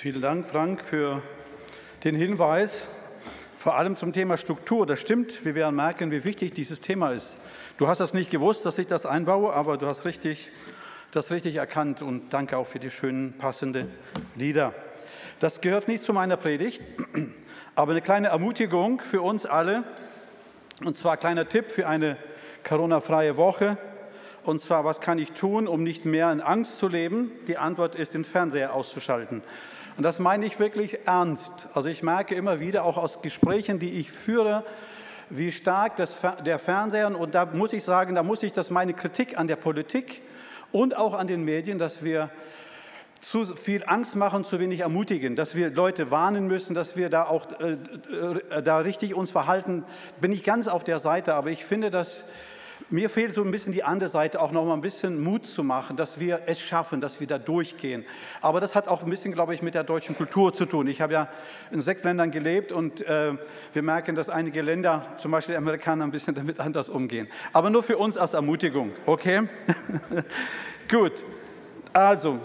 Vielen Dank, Frank, für den Hinweis, vor allem zum Thema Struktur. Das stimmt, wir werden merken, wie wichtig dieses Thema ist. Du hast das nicht gewusst, dass ich das einbaue, aber du hast richtig, das richtig erkannt und danke auch für die schönen, passenden Lieder. Das gehört nicht zu meiner Predigt, aber eine kleine Ermutigung für uns alle. Und zwar ein kleiner Tipp für eine Corona-freie Woche. Und zwar, was kann ich tun, um nicht mehr in Angst zu leben? Die Antwort ist, den Fernseher auszuschalten. Und das meine ich wirklich ernst. Also ich merke immer wieder, auch aus Gesprächen, die ich führe, wie stark das, der Fernseher, und da muss ich sagen, da muss ich das meine Kritik an der Politik und auch an den Medien, dass wir zu viel Angst machen, zu wenig ermutigen, dass wir Leute warnen müssen, dass wir da auch äh, äh, da richtig uns verhalten, bin ich ganz auf der Seite. Aber ich finde, dass mir fehlt so ein bisschen die andere Seite, auch noch mal ein bisschen Mut zu machen, dass wir es schaffen, dass wir da durchgehen. Aber das hat auch ein bisschen, glaube ich, mit der deutschen Kultur zu tun. Ich habe ja in sechs Ländern gelebt und äh, wir merken, dass einige Länder, zum Beispiel die Amerikaner, ein bisschen damit anders umgehen. Aber nur für uns als Ermutigung, okay? Gut, also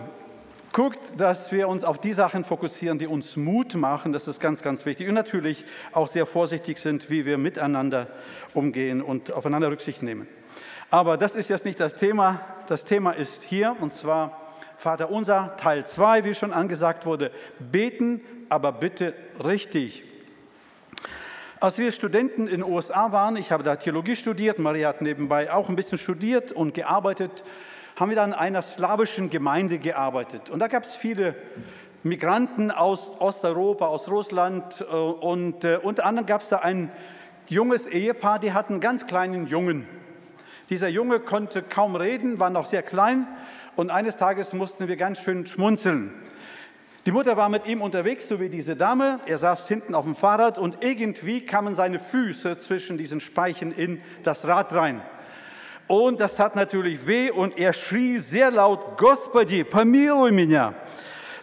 guckt, dass wir uns auf die Sachen fokussieren, die uns Mut machen. Das ist ganz, ganz wichtig. Und natürlich auch sehr vorsichtig sind, wie wir miteinander umgehen und aufeinander Rücksicht nehmen. Aber das ist jetzt nicht das Thema. Das Thema ist hier, und zwar Vater unser, Teil 2, wie schon angesagt wurde. Beten, aber bitte richtig. Als wir Studenten in den USA waren, ich habe da Theologie studiert, Maria hat nebenbei auch ein bisschen studiert und gearbeitet, haben wir dann in einer slawischen Gemeinde gearbeitet. Und da gab es viele Migranten aus Osteuropa, aus Russland. Äh, und äh, unter anderem gab es da ein junges Ehepaar, die hatten einen ganz kleinen Jungen. Dieser Junge konnte kaum reden, war noch sehr klein. Und eines Tages mussten wir ganz schön schmunzeln. Die Mutter war mit ihm unterwegs, so wie diese Dame. Er saß hinten auf dem Fahrrad und irgendwie kamen seine Füße zwischen diesen Speichen in das Rad rein. Und das tat natürlich weh und er schrie sehr laut, Господи, помилуй меня.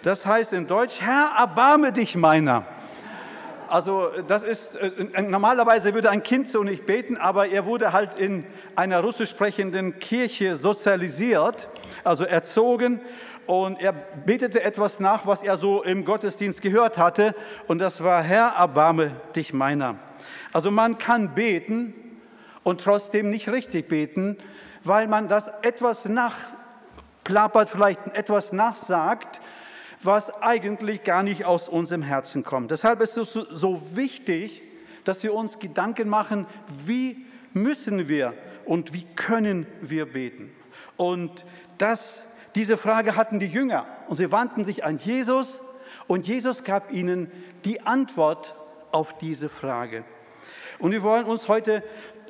Das heißt in Deutsch, Herr, erbarme dich meiner. Also das ist, äh, normalerweise würde ein Kind so nicht beten, aber er wurde halt in einer russisch sprechenden Kirche sozialisiert, also erzogen und er betete etwas nach, was er so im Gottesdienst gehört hatte und das war, Herr, erbarme dich meiner. Also man kann beten, und trotzdem nicht richtig beten, weil man das etwas nachplappert, vielleicht etwas nachsagt, was eigentlich gar nicht aus unserem Herzen kommt. Deshalb ist es so wichtig, dass wir uns Gedanken machen, wie müssen wir und wie können wir beten. Und das, diese Frage hatten die Jünger und sie wandten sich an Jesus und Jesus gab ihnen die Antwort auf diese Frage. Und wir wollen uns heute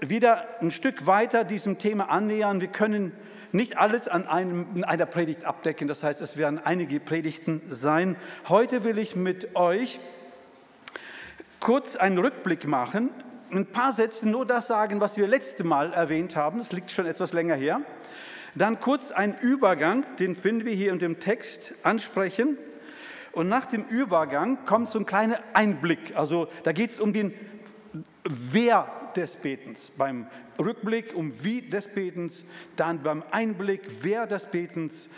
wieder ein Stück weiter diesem Thema annähern. Wir können nicht alles an einem, in einer Predigt abdecken. Das heißt, es werden einige Predigten sein. Heute will ich mit euch kurz einen Rückblick machen, ein paar Sätze nur das sagen, was wir letzte Mal erwähnt haben. Das liegt schon etwas länger her. Dann kurz einen Übergang, den finden wir hier in dem Text, ansprechen. Und nach dem Übergang kommt so ein kleiner Einblick. Also da geht es um den Wer des Betens, beim Rückblick um Wie des Betens, dann beim Einblick Wer des Betens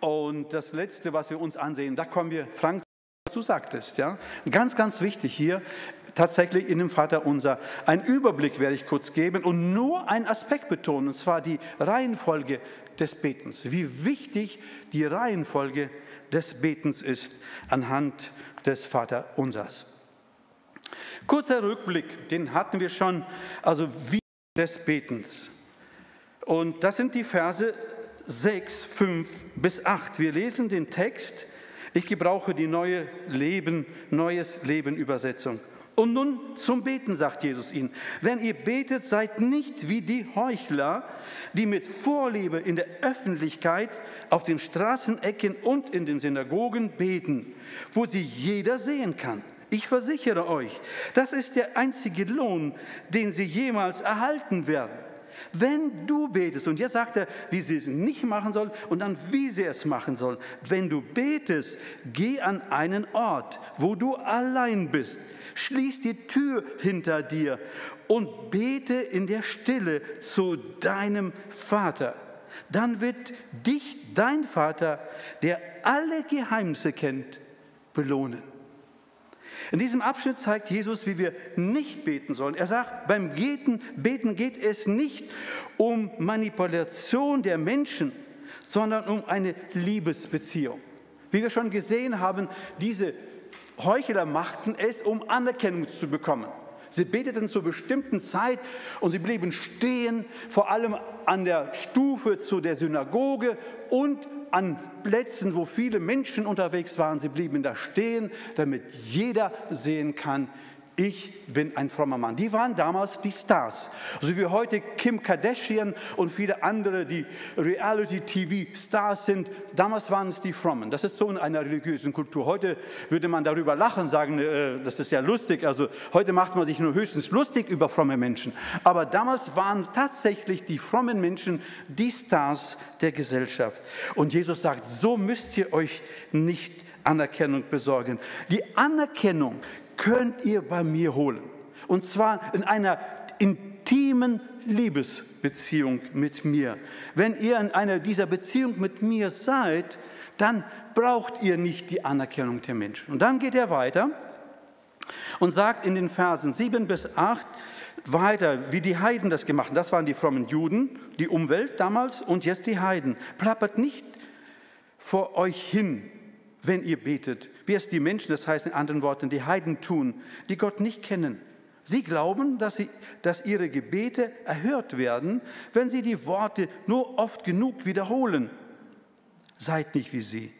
und das Letzte, was wir uns ansehen, da kommen wir, Frank, was du sagtest, ja, ganz, ganz wichtig hier, tatsächlich in dem Vater unser. Ein Überblick werde ich kurz geben und nur einen Aspekt betonen, und zwar die Reihenfolge des Betens. Wie wichtig die Reihenfolge des Betens ist anhand des Vater unsers. Kurzer Rückblick, den hatten wir schon, also wie des Betens. Und das sind die Verse 6, 5 bis 8. Wir lesen den Text. Ich gebrauche die neue Leben, neues Leben Übersetzung. Und nun zum Beten, sagt Jesus ihnen. Wenn ihr betet, seid nicht wie die Heuchler, die mit Vorliebe in der Öffentlichkeit auf den Straßenecken und in den Synagogen beten, wo sie jeder sehen kann. Ich versichere euch, das ist der einzige Lohn, den sie jemals erhalten werden. Wenn du betest, und jetzt sagt er, wie sie es nicht machen sollen und dann wie sie es machen sollen. Wenn du betest, geh an einen Ort, wo du allein bist. Schließ die Tür hinter dir und bete in der Stille zu deinem Vater. Dann wird dich dein Vater, der alle Geheimnisse kennt, belohnen. In diesem Abschnitt zeigt Jesus, wie wir nicht beten sollen. Er sagt, beim Beten geht es nicht um Manipulation der Menschen, sondern um eine Liebesbeziehung. Wie wir schon gesehen haben, diese Heuchler machten es, um Anerkennung zu bekommen. Sie beteten zur bestimmten Zeit und sie blieben stehen, vor allem an der Stufe zu der Synagoge und an Plätzen, wo viele Menschen unterwegs waren. Sie blieben da stehen, damit jeder sehen kann, ich bin ein frommer Mann. Die waren damals die Stars. So wie heute Kim Kardashian und viele andere, die Reality-TV-Stars sind. Damals waren es die Frommen. Das ist so in einer religiösen Kultur. Heute würde man darüber lachen, sagen, äh, das ist ja lustig. Also heute macht man sich nur höchstens lustig über fromme Menschen. Aber damals waren tatsächlich die frommen Menschen die Stars der Gesellschaft. Und Jesus sagt, so müsst ihr euch nicht Anerkennung besorgen. Die Anerkennung könnt ihr bei mir holen. Und zwar in einer intimen Liebesbeziehung mit mir. Wenn ihr in einer dieser Beziehung mit mir seid, dann braucht ihr nicht die Anerkennung der Menschen. Und dann geht er weiter und sagt in den Versen 7 bis 8 weiter, wie die Heiden das gemacht haben. Das waren die frommen Juden, die Umwelt damals und jetzt die Heiden. Plappert nicht vor euch hin, wenn ihr betet, wie es die Menschen, das heißt in anderen Worten die Heiden tun, die Gott nicht kennen. Sie glauben, dass, sie, dass ihre Gebete erhört werden, wenn sie die Worte nur oft genug wiederholen. Seid nicht wie sie,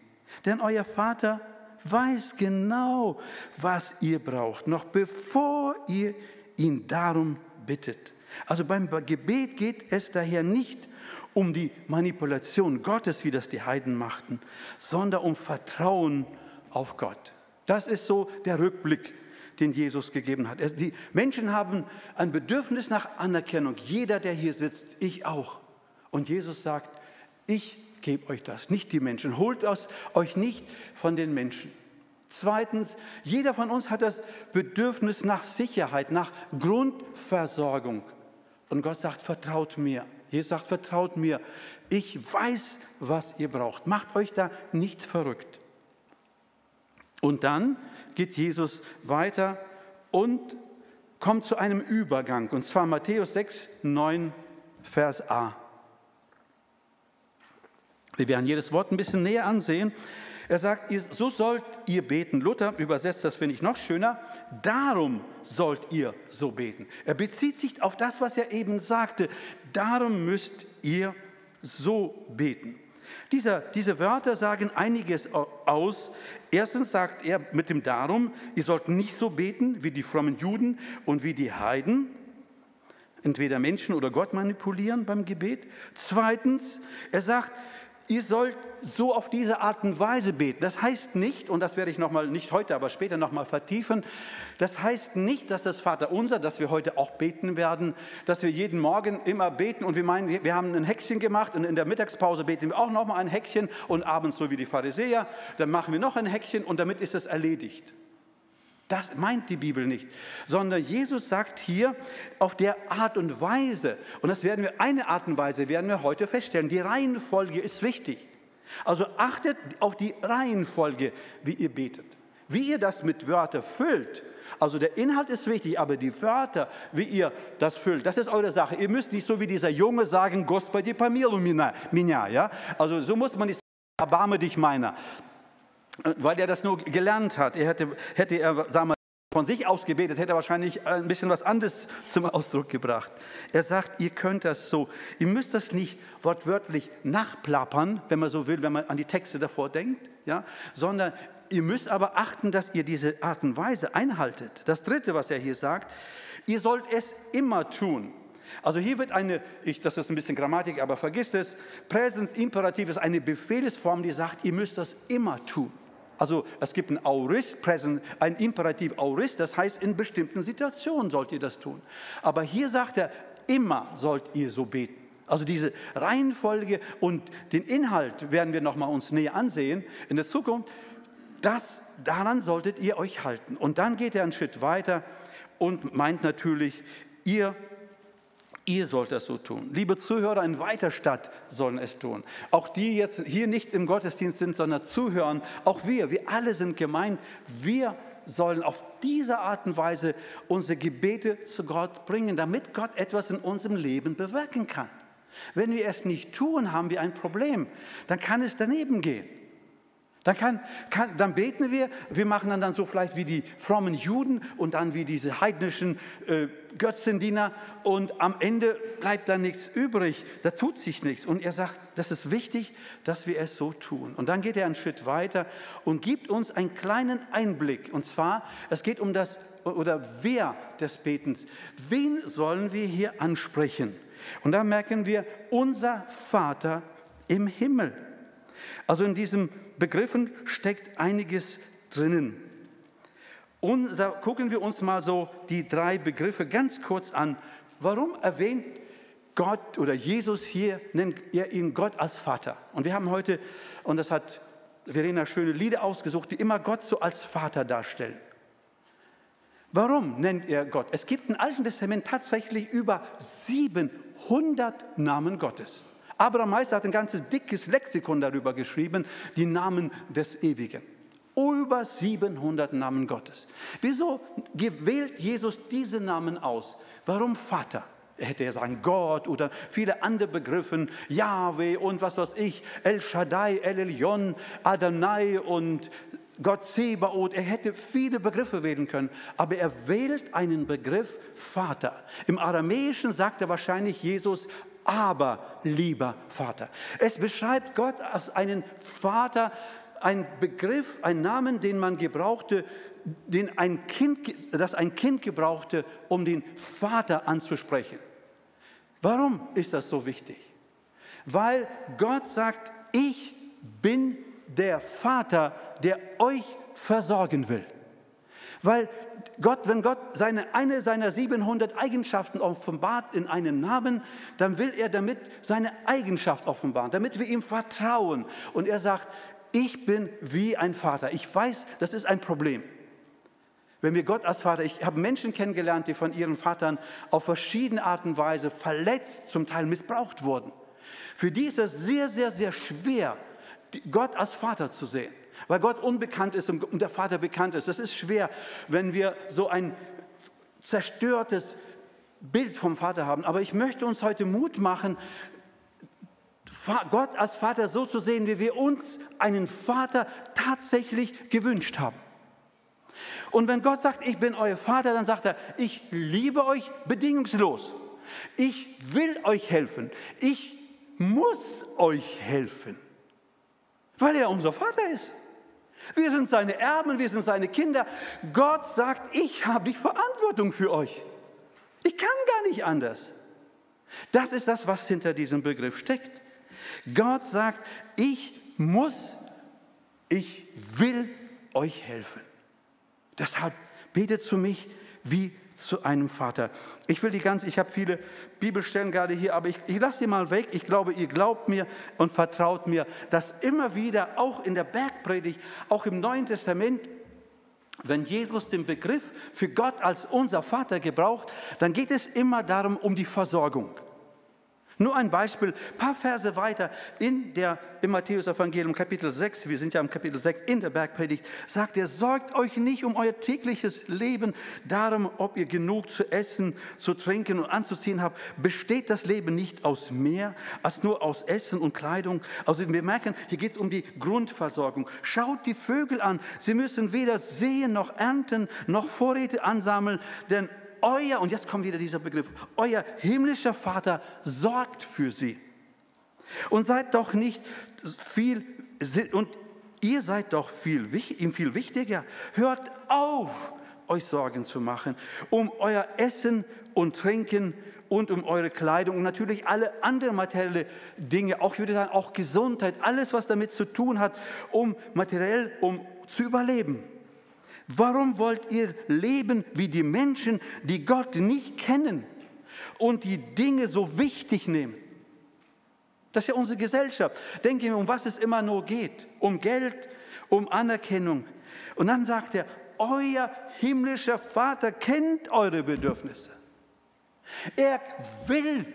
denn euer Vater weiß genau, was ihr braucht, noch bevor ihr ihn darum bittet. Also beim Gebet geht es daher nicht um die Manipulation Gottes, wie das die Heiden machten, sondern um Vertrauen auf Gott. Das ist so der Rückblick, den Jesus gegeben hat. Die Menschen haben ein Bedürfnis nach Anerkennung. Jeder, der hier sitzt, ich auch. Und Jesus sagt, ich gebe euch das, nicht die Menschen. Holt aus euch nicht von den Menschen. Zweitens, jeder von uns hat das Bedürfnis nach Sicherheit, nach Grundversorgung. Und Gott sagt, vertraut mir. Jesus sagt, vertraut mir. Ich weiß, was ihr braucht. Macht euch da nicht verrückt. Und dann geht Jesus weiter und kommt zu einem Übergang. Und zwar Matthäus 6, 9, Vers A. Wir werden jedes Wort ein bisschen näher ansehen. Er sagt, so sollt ihr beten. Luther übersetzt das, finde ich, noch schöner. Darum sollt ihr so beten. Er bezieht sich auf das, was er eben sagte. Darum müsst ihr so beten. Dieser, diese Wörter sagen einiges aus. Erstens sagt er mit dem Darum, ihr sollt nicht so beten wie die frommen Juden und wie die Heiden, entweder Menschen oder Gott manipulieren beim Gebet. Zweitens, er sagt, ihr sollt so auf diese Art und Weise beten. Das heißt nicht, und das werde ich noch mal nicht heute, aber später noch mal vertiefen, das heißt nicht, dass das Vaterunser, das wir heute auch beten werden, dass wir jeden Morgen immer beten und wir meinen, wir haben ein Häkchen gemacht und in der Mittagspause beten wir auch noch mal ein Häkchen und abends so wie die Pharisäer, dann machen wir noch ein Häkchen und damit ist es erledigt. Das meint die Bibel nicht, sondern Jesus sagt hier auf der Art und Weise, und das werden wir, eine Art und Weise werden wir heute feststellen, die Reihenfolge ist wichtig. Also achtet auf die Reihenfolge, wie ihr betet. Wie ihr das mit Wörtern füllt, also der Inhalt ist wichtig, aber die Wörter, wie ihr das füllt, das ist eure Sache. Ihr müsst nicht so wie dieser Junge sagen, Господи, помилуй меня, ja? Also so muss man nicht sagen, erbarme dich meiner weil er das nur gelernt hat. Er hätte, hätte er, sagen wir, von sich aus gebetet, hätte er wahrscheinlich ein bisschen was anderes zum Ausdruck gebracht. Er sagt, ihr könnt das so. Ihr müsst das nicht wortwörtlich nachplappern, wenn man so will, wenn man an die Texte davor denkt, ja, sondern ihr müsst aber achten, dass ihr diese Art und Weise einhaltet. Das Dritte, was er hier sagt, ihr sollt es immer tun. Also hier wird eine, ich, das ist ein bisschen Grammatik, aber vergisst es, Präsens Imperativ ist eine Befehlsform, die sagt, ihr müsst das immer tun. Also es gibt ein Aurist, ein Imperativ Aurist, das heißt, in bestimmten Situationen sollt ihr das tun. Aber hier sagt er, immer sollt ihr so beten. Also diese Reihenfolge und den Inhalt werden wir noch mal uns näher ansehen in der Zukunft. Das, daran solltet ihr euch halten. Und dann geht er einen Schritt weiter und meint natürlich, ihr Ihr sollt das so tun. Liebe Zuhörer in Weiterstadt sollen es tun. Auch die jetzt hier nicht im Gottesdienst sind, sondern zuhören. Auch wir, wir alle sind gemeint. Wir sollen auf diese Art und Weise unsere Gebete zu Gott bringen, damit Gott etwas in unserem Leben bewirken kann. Wenn wir es nicht tun, haben wir ein Problem. Dann kann es daneben gehen. Dann, kann, kann, dann beten wir, wir machen dann, dann so vielleicht wie die frommen Juden und dann wie diese heidnischen äh, Götzendiener und am Ende bleibt dann nichts übrig, da tut sich nichts. Und er sagt, das ist wichtig, dass wir es so tun. Und dann geht er einen Schritt weiter und gibt uns einen kleinen Einblick. Und zwar, es geht um das oder wer des Betens. Wen sollen wir hier ansprechen? Und da merken wir, unser Vater im Himmel. Also in diesen Begriffen steckt einiges drinnen. Unser, gucken wir uns mal so die drei Begriffe ganz kurz an. Warum erwähnt Gott oder Jesus hier, nennt er ihn Gott als Vater? Und wir haben heute, und das hat Verena schöne Lieder ausgesucht, die immer Gott so als Vater darstellen. Warum nennt er Gott? Es gibt im Alten Testament tatsächlich über 700 Namen Gottes. Abraham Meister hat ein ganzes dickes Lexikon darüber geschrieben, die Namen des Ewigen. Über 700 Namen Gottes. Wieso gewählt Jesus diese Namen aus? Warum Vater? Er hätte ja sagen Gott oder viele andere Begriffe, Yahweh und was weiß ich, El Shaddai, El Elyon, Adonai und Gott Zebaoth. Er hätte viele Begriffe wählen können, aber er wählt einen Begriff Vater. Im Aramäischen sagt er wahrscheinlich Jesus aber lieber Vater. Es beschreibt Gott als einen Vater, ein Begriff, ein Namen, den man gebrauchte, den ein Kind, das ein Kind gebrauchte, um den Vater anzusprechen. Warum ist das so wichtig? Weil Gott sagt, ich bin der Vater, der euch versorgen will. Weil Gott, wenn Gott seine, eine seiner 700 Eigenschaften offenbart in einem Namen, dann will er damit seine Eigenschaft offenbaren, damit wir ihm vertrauen. Und er sagt, ich bin wie ein Vater. Ich weiß, das ist ein Problem. Wenn wir Gott als Vater, ich habe Menschen kennengelernt, die von ihren Vatern auf verschiedene Arten und Weise verletzt, zum Teil missbraucht wurden. Für die ist es sehr, sehr, sehr schwer, Gott als Vater zu sehen weil Gott unbekannt ist und der Vater bekannt ist. Das ist schwer, wenn wir so ein zerstörtes Bild vom Vater haben. Aber ich möchte uns heute Mut machen, Gott als Vater so zu sehen, wie wir uns einen Vater tatsächlich gewünscht haben. Und wenn Gott sagt, ich bin euer Vater, dann sagt er, ich liebe euch bedingungslos. Ich will euch helfen. Ich muss euch helfen, weil er unser Vater ist. Wir sind seine Erben, wir sind seine Kinder. Gott sagt, ich habe die Verantwortung für euch. Ich kann gar nicht anders. Das ist das, was hinter diesem Begriff steckt. Gott sagt, ich muss, ich will euch helfen. Deshalb betet zu mich wie zu einem Vater. Ich will die ganze, ich habe viele Bibelstellen gerade hier, aber ich, ich lasse sie mal weg. Ich glaube, ihr glaubt mir und vertraut mir, dass immer wieder, auch in der Bergpredigt, auch im Neuen Testament, wenn Jesus den Begriff für Gott als unser Vater gebraucht, dann geht es immer darum, um die Versorgung. Nur ein Beispiel, ein paar Verse weiter in der im Matthäus Evangelium Kapitel 6, wir sind ja im Kapitel 6 in der Bergpredigt, sagt er, sorgt euch nicht um euer tägliches Leben, darum, ob ihr genug zu essen, zu trinken und anzuziehen habt. Besteht das Leben nicht aus mehr als nur aus Essen und Kleidung? Also wir merken, hier geht es um die Grundversorgung. Schaut die Vögel an, sie müssen weder sehen noch ernten noch Vorräte ansammeln, denn euer, und jetzt kommt wieder dieser Begriff, euer himmlischer Vater sorgt für sie. Und seid doch nicht viel, und ihr seid doch viel, ihm viel wichtiger. Hört auf, euch Sorgen zu machen um euer Essen und Trinken und um eure Kleidung und natürlich alle anderen materielle Dinge, auch ich würde sagen, auch Gesundheit, alles, was damit zu tun hat, um materiell, um zu überleben. Warum wollt ihr leben wie die Menschen, die Gott nicht kennen und die Dinge so wichtig nehmen? Das ist ja unsere Gesellschaft. Denken wir, um was es immer nur geht. Um Geld, um Anerkennung. Und dann sagt er, euer himmlischer Vater kennt eure Bedürfnisse. Er will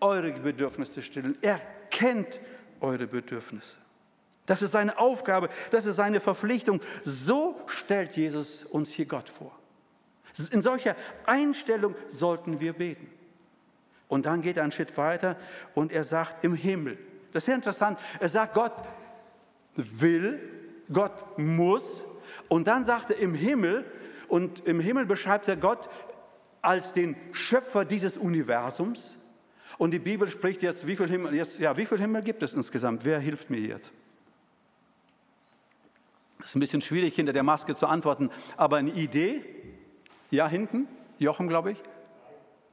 eure Bedürfnisse stillen. Er kennt eure Bedürfnisse. Das ist seine Aufgabe, das ist seine Verpflichtung. So stellt Jesus uns hier Gott vor. In solcher Einstellung sollten wir beten. Und dann geht er einen Schritt weiter und er sagt im Himmel. Das ist sehr interessant. Er sagt, Gott will, Gott muss. Und dann sagt er im Himmel, und im Himmel beschreibt er Gott als den Schöpfer dieses Universums. Und die Bibel spricht jetzt, wie viel Himmel, jetzt, ja, wie viel Himmel gibt es insgesamt? Wer hilft mir jetzt? Es ist ein bisschen schwierig, hinter der Maske zu antworten, aber eine Idee? Ja, hinten? Jochen, glaube ich.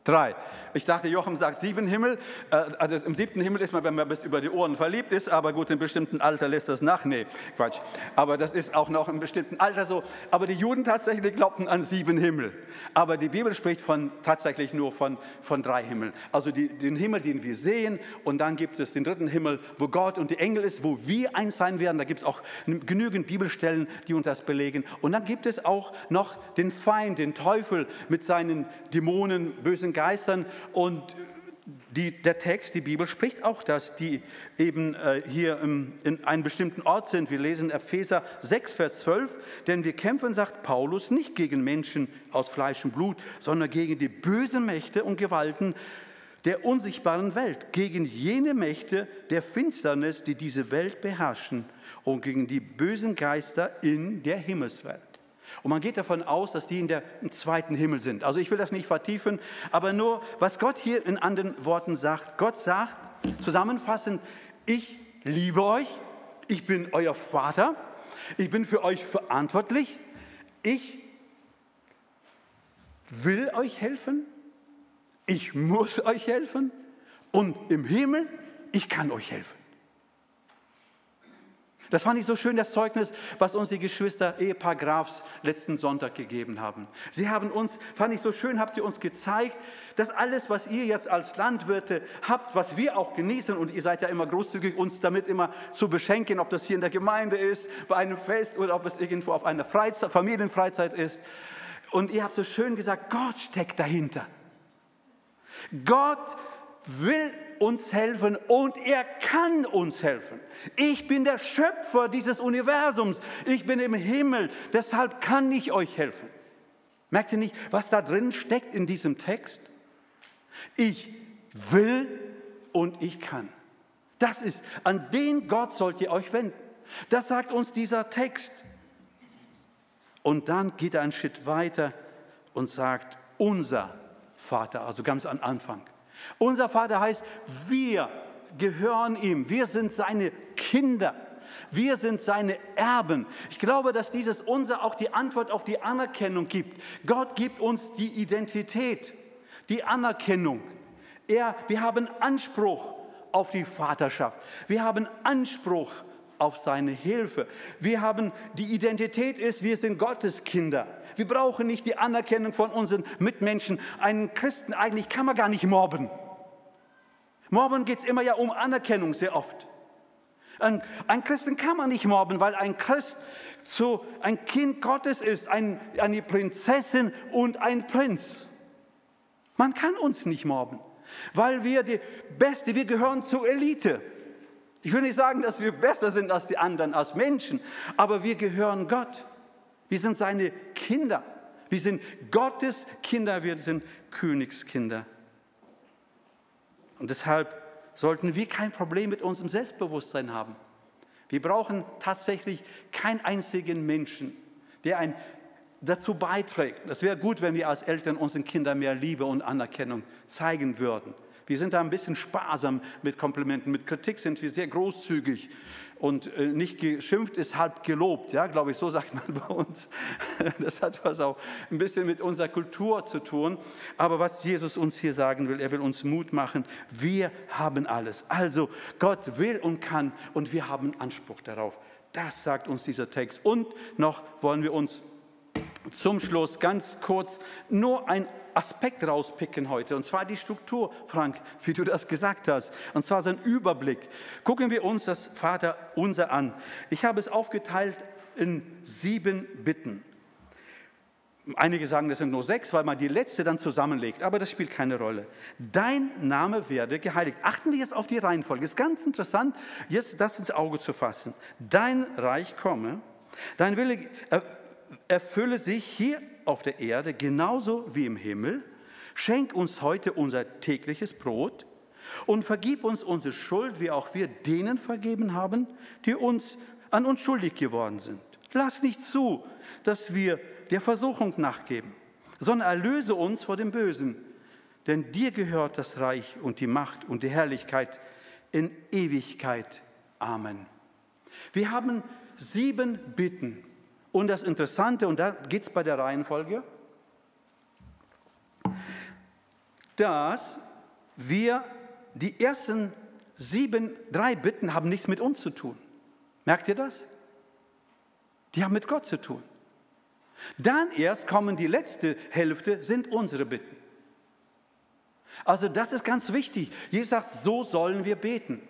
Drei. Ich dachte, Jochen sagt sieben Himmel. Äh, also im siebten Himmel ist man, wenn man bis über die Ohren verliebt ist, aber gut, in bestimmten Alter lässt das nach. Nee, Quatsch. Aber das ist auch noch einem bestimmten Alter so. Aber die Juden tatsächlich glaubten an sieben Himmel. Aber die Bibel spricht von, tatsächlich nur von, von drei Himmeln. Also die, den Himmel, den wir sehen, und dann gibt es den dritten Himmel, wo Gott und die Engel ist, wo wir eins sein werden. Da gibt es auch genügend Bibelstellen, die uns das belegen. Und dann gibt es auch noch den Feind, den Teufel mit seinen Dämonen, bösen Geistern und die, der Text, die Bibel spricht auch, dass die eben äh, hier im, in einem bestimmten Ort sind. Wir lesen Epheser 6, Vers 12, denn wir kämpfen, sagt Paulus, nicht gegen Menschen aus Fleisch und Blut, sondern gegen die bösen Mächte und Gewalten der unsichtbaren Welt, gegen jene Mächte der Finsternis, die diese Welt beherrschen und gegen die bösen Geister in der Himmelswelt. Und man geht davon aus, dass die in der zweiten Himmel sind. Also ich will das nicht vertiefen, aber nur, was Gott hier in anderen Worten sagt. Gott sagt zusammenfassend, ich liebe euch, ich bin euer Vater, ich bin für euch verantwortlich, ich will euch helfen, ich muss euch helfen und im Himmel, ich kann euch helfen. Das fand ich so schön, das Zeugnis, was uns die Geschwister Ehepaar Grafs letzten Sonntag gegeben haben. Sie haben uns, fand ich so schön, habt ihr uns gezeigt, dass alles, was ihr jetzt als Landwirte habt, was wir auch genießen, und ihr seid ja immer großzügig, uns damit immer zu beschenken, ob das hier in der Gemeinde ist, bei einem Fest oder ob es irgendwo auf einer Freizeit, Familienfreizeit ist. Und ihr habt so schön gesagt, Gott steckt dahinter. Gott will uns helfen und er kann uns helfen. Ich bin der Schöpfer dieses Universums. Ich bin im Himmel. Deshalb kann ich euch helfen. Merkt ihr nicht, was da drin steckt in diesem Text? Ich will und ich kann. Das ist, an den Gott sollt ihr euch wenden. Das sagt uns dieser Text. Und dann geht er einen Schritt weiter und sagt, unser Vater, also ganz am Anfang. Unser Vater heißt, wir gehören ihm, wir sind seine Kinder. Wir sind seine Erben. Ich glaube, dass dieses unser auch die Antwort auf die Anerkennung gibt. Gott gibt uns die Identität, die Anerkennung. Er, wir haben Anspruch auf die Vaterschaft. Wir haben Anspruch auf seine Hilfe. Wir haben die Identität ist, wir sind Gottes Kinder. Wir brauchen nicht die Anerkennung von unseren Mitmenschen. Einen Christen eigentlich kann man gar nicht mobben. Mobben geht es immer ja um Anerkennung sehr oft. Ein, ein, Christen kann man nicht mobben, weil ein Christ so ein Kind Gottes ist, ein, eine Prinzessin und ein Prinz. Man kann uns nicht mobben, weil wir die Beste, wir gehören zur Elite. Ich will nicht sagen, dass wir besser sind als die anderen, als Menschen, aber wir gehören Gott. Wir sind seine Kinder. Wir sind Gottes Kinder, wir sind Königskinder. Und deshalb sollten wir kein Problem mit unserem Selbstbewusstsein haben. Wir brauchen tatsächlich keinen einzigen Menschen, der ein dazu beiträgt. Es wäre gut, wenn wir als Eltern unseren Kindern mehr Liebe und Anerkennung zeigen würden. Wir sind da ein bisschen sparsam mit Komplimenten. Mit Kritik sind wir sehr großzügig. Und äh, nicht geschimpft ist halb gelobt, ja, glaube ich, so sagt man bei uns. Das hat was auch ein bisschen mit unserer Kultur zu tun. Aber was Jesus uns hier sagen will, er will uns Mut machen. Wir haben alles. Also Gott will und kann und wir haben Anspruch darauf. Das sagt uns dieser Text. Und noch wollen wir uns zum Schluss ganz kurz nur ein Aspekt rauspicken heute, und zwar die Struktur, Frank, wie du das gesagt hast, und zwar sein Überblick. Gucken wir uns das Vater unser an. Ich habe es aufgeteilt in sieben Bitten. Einige sagen, das sind nur sechs, weil man die letzte dann zusammenlegt, aber das spielt keine Rolle. Dein Name werde geheiligt. Achten wir jetzt auf die Reihenfolge. Es ist ganz interessant, jetzt das ins Auge zu fassen. Dein Reich komme, dein Wille erfülle sich hier auf der Erde genauso wie im Himmel. Schenk uns heute unser tägliches Brot und vergib uns unsere Schuld, wie auch wir denen vergeben haben, die uns an uns schuldig geworden sind. Lass nicht zu, dass wir der Versuchung nachgeben, sondern erlöse uns vor dem Bösen. Denn dir gehört das Reich und die Macht und die Herrlichkeit in Ewigkeit. Amen. Wir haben sieben Bitten. Und das Interessante, und da geht es bei der Reihenfolge, dass wir die ersten sieben, drei Bitten haben nichts mit uns zu tun. Merkt ihr das? Die haben mit Gott zu tun. Dann erst kommen die letzte Hälfte, sind unsere Bitten. Also das ist ganz wichtig. Jesus sagt, so sollen wir beten.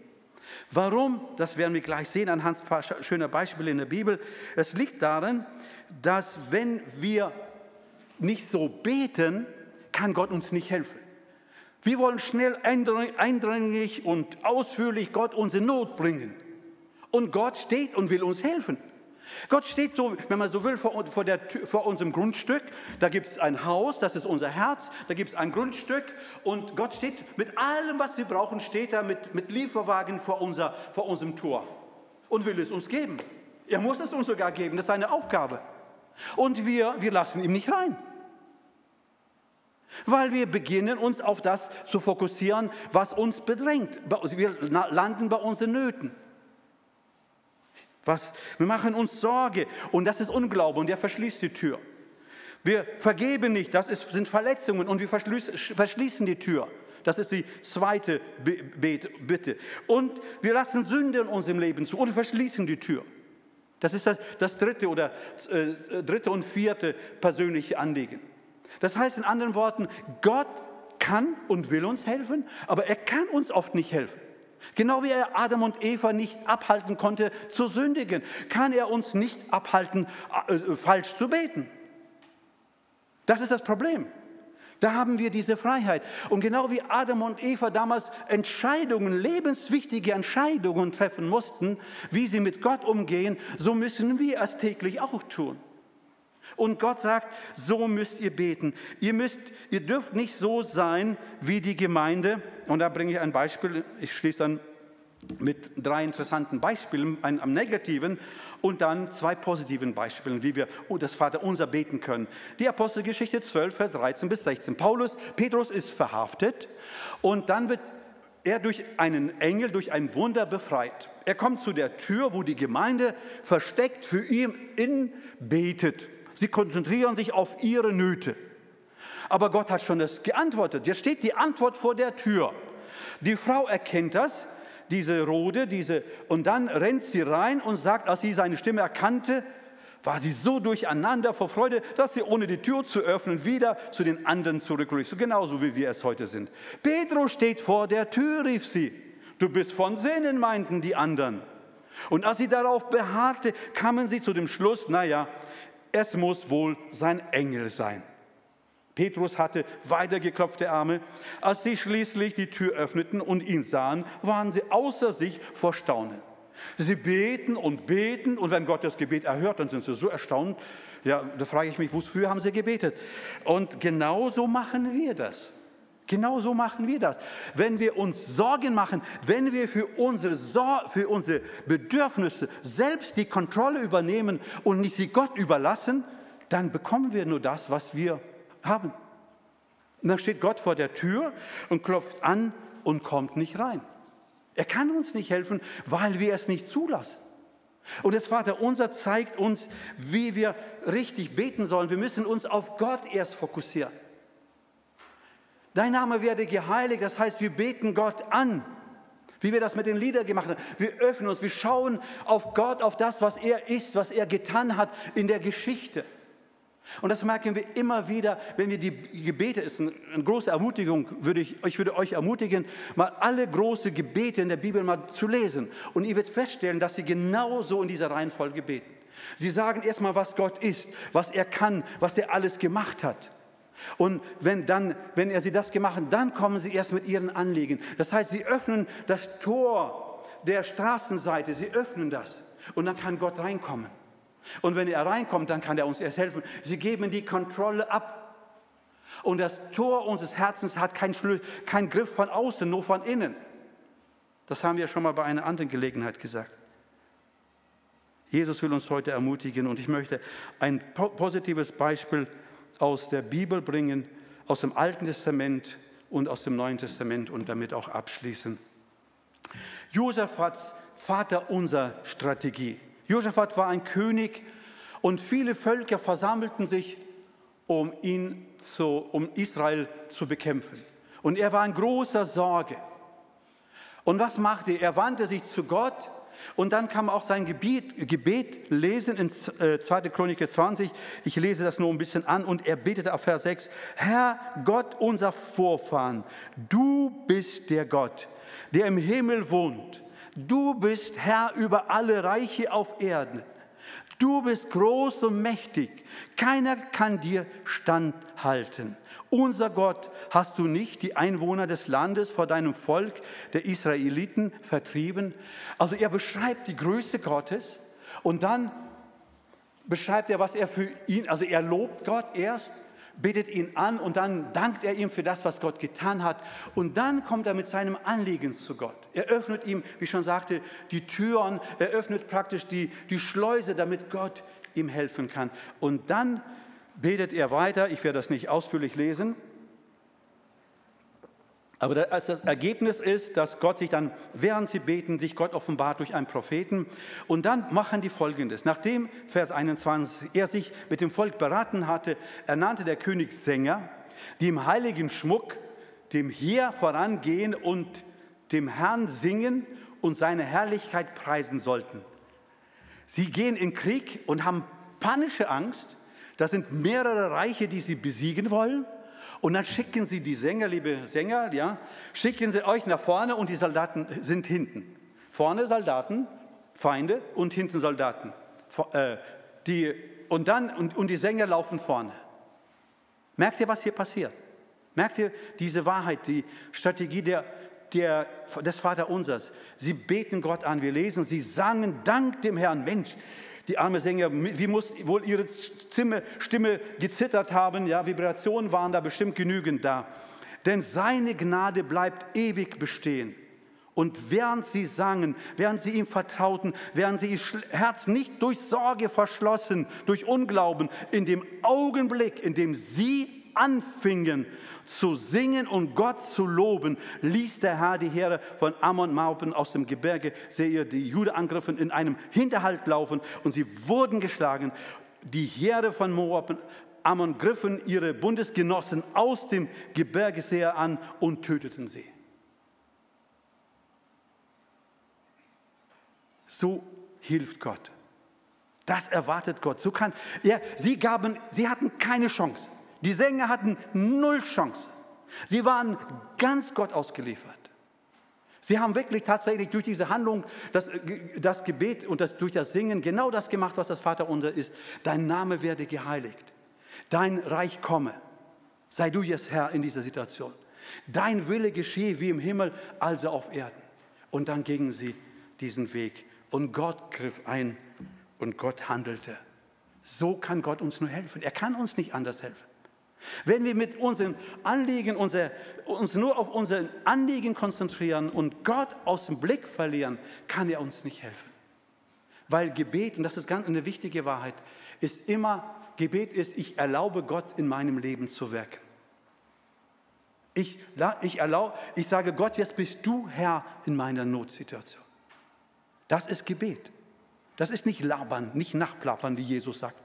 Warum? Das werden wir gleich sehen anhand ein paar schöner Beispiele in der Bibel. Es liegt darin, dass wenn wir nicht so beten, kann Gott uns nicht helfen. Wir wollen schnell eindringlich und ausführlich Gott unsere Not bringen. Und Gott steht und will uns helfen. Gott steht so, wenn man so will, vor, vor, der, vor unserem Grundstück. Da gibt es ein Haus, das ist unser Herz. Da gibt es ein Grundstück. Und Gott steht mit allem, was wir brauchen, steht da mit, mit Lieferwagen vor, unser, vor unserem Tor und will es uns geben. Er muss es uns sogar geben, das ist seine Aufgabe. Und wir, wir lassen ihm nicht rein. Weil wir beginnen, uns auf das zu fokussieren, was uns bedrängt. Wir landen bei unseren Nöten. Was, wir machen uns Sorge und das ist Unglaube und der verschließt die Tür. Wir vergeben nicht, das ist, sind Verletzungen und wir verschließen die Tür. Das ist die zweite Bitte. Und wir lassen Sünde in unserem Leben zu und verschließen die Tür. Das ist das, das dritte oder äh, dritte und vierte persönliche Anliegen. Das heißt in anderen Worten, Gott kann und will uns helfen, aber er kann uns oft nicht helfen. Genau wie er Adam und Eva nicht abhalten konnte zu sündigen, kann er uns nicht abhalten, äh, äh, falsch zu beten. Das ist das Problem. Da haben wir diese Freiheit. Und genau wie Adam und Eva damals Entscheidungen, lebenswichtige Entscheidungen treffen mussten, wie sie mit Gott umgehen, so müssen wir es täglich auch tun. Und Gott sagt, so müsst ihr beten. Ihr müsst, ihr dürft nicht so sein wie die Gemeinde. Und da bringe ich ein Beispiel. Ich schließe dann mit drei interessanten Beispielen, einem negativen und dann zwei positiven Beispielen, wie wir das Vaterunser beten können. Die Apostelgeschichte 12, Vers 13 bis 16. Paulus, Petrus ist verhaftet und dann wird er durch einen Engel, durch ein Wunder befreit. Er kommt zu der Tür, wo die Gemeinde versteckt für ihn in betet. Sie konzentrieren sich auf ihre Nöte. Aber Gott hat schon das geantwortet. Jetzt steht die Antwort vor der Tür. Die Frau erkennt das, diese Rode, diese, und dann rennt sie rein und sagt, als sie seine Stimme erkannte, war sie so durcheinander vor Freude, dass sie ohne die Tür zu öffnen wieder zu den anderen zurückrief. So genauso wie wir es heute sind. Petrus steht vor der Tür, rief sie. Du bist von Sinnen, meinten die anderen. Und als sie darauf beharrte, kamen sie zu dem Schluss, naja, es muss wohl sein Engel sein. Petrus hatte weitergeklopfte Arme. Als sie schließlich die Tür öffneten und ihn sahen, waren sie außer sich vor Staunen. Sie beten und beten und wenn Gott das Gebet erhört, dann sind sie so erstaunt. Ja, da frage ich mich, wofür haben sie gebetet? Und genau so machen wir das. Genau so machen wir das. Wenn wir uns Sorgen machen, wenn wir für unsere, Sor für unsere Bedürfnisse selbst die Kontrolle übernehmen und nicht sie Gott überlassen, dann bekommen wir nur das, was wir haben. Und dann steht Gott vor der Tür und klopft an und kommt nicht rein. Er kann uns nicht helfen, weil wir es nicht zulassen. Und das Vater unser zeigt uns, wie wir richtig beten sollen. Wir müssen uns auf Gott erst fokussieren. Dein Name werde geheiligt, das heißt, wir beten Gott an, wie wir das mit den Liedern gemacht haben. Wir öffnen uns, wir schauen auf Gott, auf das, was er ist, was er getan hat in der Geschichte. Und das merken wir immer wieder, wenn wir die Gebete, ist eine große Ermutigung, würde ich, ich würde euch ermutigen, mal alle große Gebete in der Bibel mal zu lesen. Und ihr werdet feststellen, dass sie genauso in dieser Reihenfolge beten. Sie sagen erstmal, was Gott ist, was er kann, was er alles gemacht hat. Und wenn, dann, wenn er sie das gemacht hat, dann kommen sie erst mit ihren Anliegen. Das heißt, sie öffnen das Tor der Straßenseite, sie öffnen das. Und dann kann Gott reinkommen. Und wenn er reinkommt, dann kann er uns erst helfen. Sie geben die Kontrolle ab. Und das Tor unseres Herzens hat keinen kein Griff von außen, nur von innen. Das haben wir schon mal bei einer anderen Gelegenheit gesagt. Jesus will uns heute ermutigen und ich möchte ein positives Beispiel aus der Bibel bringen, aus dem Alten Testament und aus dem Neuen Testament und damit auch abschließen. Josaphat Vater unser Strategie. Josaphat war ein König und viele Völker versammelten sich, um ihn zu, um Israel zu bekämpfen. Und er war in großer Sorge. Und was machte er? Er wandte sich zu Gott und dann kann man auch sein Gebet, Gebet lesen in 2. Äh, Chronik 20. Ich lese das nur ein bisschen an und er betete auf Vers 6. Herr Gott, unser Vorfahren, du bist der Gott, der im Himmel wohnt. Du bist Herr über alle Reiche auf Erden. Du bist groß und mächtig. Keiner kann dir standhalten. Unser Gott, hast du nicht die Einwohner des Landes vor deinem Volk, der Israeliten, vertrieben? Also er beschreibt die Größe Gottes und dann beschreibt er, was er für ihn, also er lobt Gott erst, betet ihn an und dann dankt er ihm für das, was Gott getan hat. Und dann kommt er mit seinem Anliegen zu Gott. Er öffnet ihm, wie ich schon sagte, die Türen, er öffnet praktisch die, die Schleuse, damit Gott ihm helfen kann. Und dann betet er weiter, ich werde das nicht ausführlich lesen, aber das Ergebnis ist, dass Gott sich dann, während sie beten, sich Gott offenbart durch einen Propheten. Und dann machen die Folgendes. Nachdem, Vers 21, er sich mit dem Volk beraten hatte, ernannte der König Sänger, die im heiligen Schmuck dem Heer vorangehen und dem Herrn singen und seine Herrlichkeit preisen sollten. Sie gehen in Krieg und haben panische Angst, das sind mehrere Reiche, die sie besiegen wollen. Und dann schicken sie die Sänger, liebe Sänger, ja, schicken sie euch nach vorne und die Soldaten sind hinten. Vorne Soldaten, Feinde und hinten Soldaten. Äh, die, und, dann, und, und die Sänger laufen vorne. Merkt ihr, was hier passiert? Merkt ihr diese Wahrheit, die Strategie der, der, des Vaterunsers? Sie beten Gott an, wir lesen, sie sangen Dank dem Herrn. Mensch, die arme Sänger, wie muss wohl ihre Stimme, gezittert haben? Ja, Vibrationen waren da bestimmt genügend da. Denn seine Gnade bleibt ewig bestehen. Und während sie sangen, während sie ihm vertrauten, während sie ihr Herz nicht durch Sorge verschlossen, durch Unglauben, in dem Augenblick, in dem sie anfingen zu singen und Gott zu loben, ließ der Herr die Heere von Ammon Maupen aus dem Gebirge, sehe ihr, die Jude angriffen, in einem Hinterhalt laufen und sie wurden geschlagen. Die Heere von Moab Ammon griffen ihre Bundesgenossen aus dem Gebirgesee an und töteten sie. So hilft Gott. Das erwartet Gott. So kann er, sie gaben, sie hatten keine Chance. Die Sänger hatten null Chance. Sie waren ganz Gott ausgeliefert. Sie haben wirklich tatsächlich durch diese Handlung, das, das Gebet und das, durch das Singen genau das gemacht, was das Vaterunser ist. Dein Name werde geheiligt. Dein Reich komme. Sei du jetzt Herr in dieser Situation. Dein Wille geschehe wie im Himmel, also auf Erden. Und dann gingen sie diesen Weg. Und Gott griff ein und Gott handelte. So kann Gott uns nur helfen. Er kann uns nicht anders helfen. Wenn wir mit unseren Anliegen unser, uns nur auf unsere Anliegen konzentrieren und Gott aus dem Blick verlieren, kann er uns nicht helfen. Weil Gebet, und das ist ganz eine wichtige Wahrheit, ist immer, Gebet ist, ich erlaube Gott in meinem Leben zu wirken. Ich, ich, erlaube, ich sage Gott, jetzt bist du Herr in meiner Notsituation. Das ist Gebet. Das ist nicht labern, nicht nachplappern, wie Jesus sagt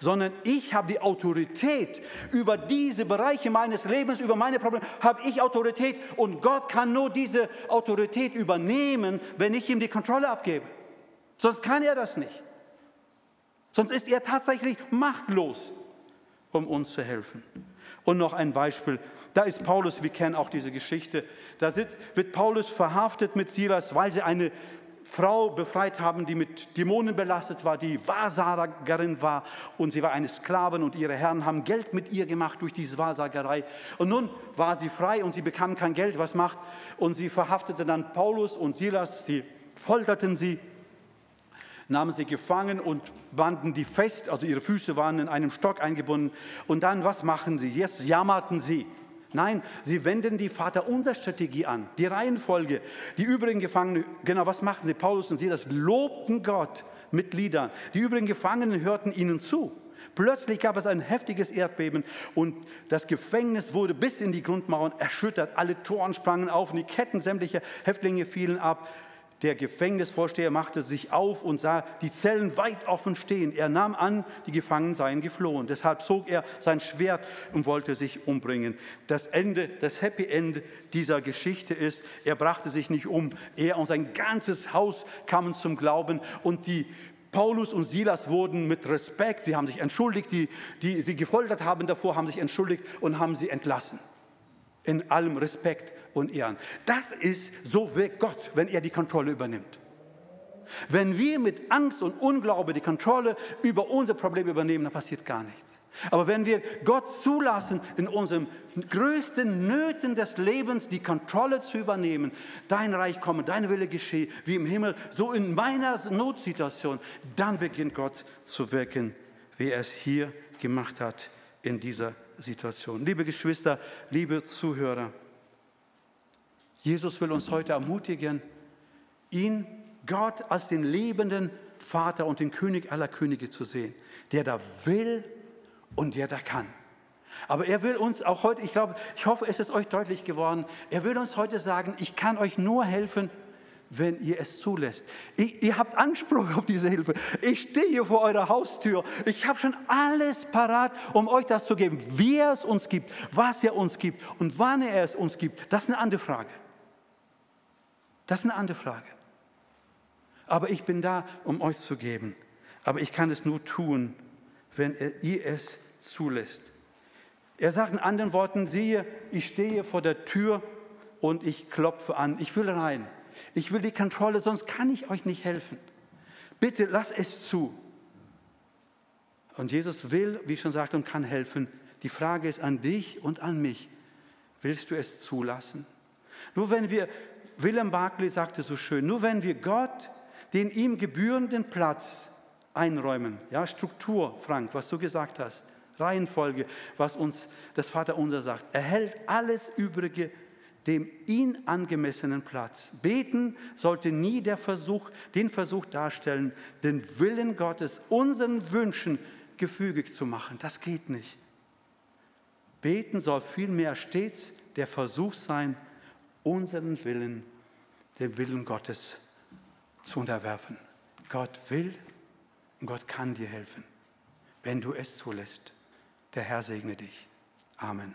sondern ich habe die Autorität über diese Bereiche meines Lebens, über meine Probleme, habe ich Autorität und Gott kann nur diese Autorität übernehmen, wenn ich ihm die Kontrolle abgebe. Sonst kann er das nicht. Sonst ist er tatsächlich machtlos, um uns zu helfen. Und noch ein Beispiel. Da ist Paulus, wir kennen auch diese Geschichte. Da wird Paulus verhaftet mit Silas, weil sie eine Frau befreit haben, die mit Dämonen belastet war, die Wahrsagerin war und sie war eine Sklavin und ihre Herren haben Geld mit ihr gemacht durch diese Wahrsagerei. Und nun war sie frei und sie bekam kein Geld. Was macht? Und sie verhaftete dann Paulus und Silas, sie folterten sie, nahmen sie gefangen und banden die fest, also ihre Füße waren in einem Stock eingebunden. Und dann, was machen sie? Jetzt jammerten sie. Nein, sie wenden die Vaterunser-Strategie an, die Reihenfolge. Die übrigen Gefangenen, genau, was machten sie? Paulus und Silas lobten Gott mit Liedern. Die übrigen Gefangenen hörten ihnen zu. Plötzlich gab es ein heftiges Erdbeben und das Gefängnis wurde bis in die Grundmauern erschüttert. Alle Toren sprangen auf und die Ketten sämtlicher Häftlinge fielen ab. Der Gefängnisvorsteher machte sich auf und sah die Zellen weit offen stehen. Er nahm an, die Gefangenen seien geflohen. Deshalb zog er sein Schwert und wollte sich umbringen. Das Ende, das Happy End dieser Geschichte ist, er brachte sich nicht um. Er und sein ganzes Haus kamen zum Glauben und die Paulus und Silas wurden mit Respekt, sie haben sich entschuldigt, die, die sie gefoltert haben davor, haben sich entschuldigt und haben sie entlassen. In allem Respekt und Ehren. Das ist, so wirkt Gott, wenn er die Kontrolle übernimmt. Wenn wir mit Angst und Unglaube die Kontrolle über unser Problem übernehmen, dann passiert gar nichts. Aber wenn wir Gott zulassen, in unseren größten Nöten des Lebens die Kontrolle zu übernehmen, dein Reich komme, dein Wille geschehe, wie im Himmel, so in meiner Notsituation, dann beginnt Gott zu wirken, wie er es hier gemacht hat in dieser Situation. Liebe Geschwister, liebe Zuhörer, Jesus will uns heute ermutigen, ihn, Gott, als den lebenden Vater und den König aller Könige zu sehen, der da will und der da kann. Aber er will uns auch heute, ich glaube, ich hoffe, es ist euch deutlich geworden, er will uns heute sagen, ich kann euch nur helfen, wenn ihr es zulässt. Ihr, ihr, habt Anspruch auf diese Hilfe. Ich stehe hier vor eurer Haustür. Ich habe schon alles parat, um euch das zu geben. Wie er es uns gibt, was er uns gibt und wann er es uns gibt, das ist eine andere Frage. Das ist eine andere Frage. Aber ich bin da, um euch zu geben. Aber ich kann es nur tun, wenn ihr es zulässt. Er sagt in anderen Worten, siehe, ich stehe vor der Tür und ich klopfe an. Ich will rein. Ich will die Kontrolle, sonst kann ich euch nicht helfen. Bitte lass es zu. Und Jesus will, wie ich schon sagte, und kann helfen. Die Frage ist an dich und an mich. Willst du es zulassen? Nur wenn wir Willem Barclay sagte so schön, nur wenn wir Gott den ihm gebührenden Platz einräumen, ja, Struktur, Frank, was du gesagt hast, Reihenfolge, was uns das Vaterunser sagt, erhält alles Übrige dem ihn angemessenen Platz. Beten sollte nie der Versuch, den Versuch darstellen, den Willen Gottes unseren Wünschen gefügig zu machen. Das geht nicht. Beten soll vielmehr stets der Versuch sein, unseren Willen dem Willen Gottes zu unterwerfen. Gott will und Gott kann dir helfen, wenn du es zulässt. Der Herr segne dich. Amen.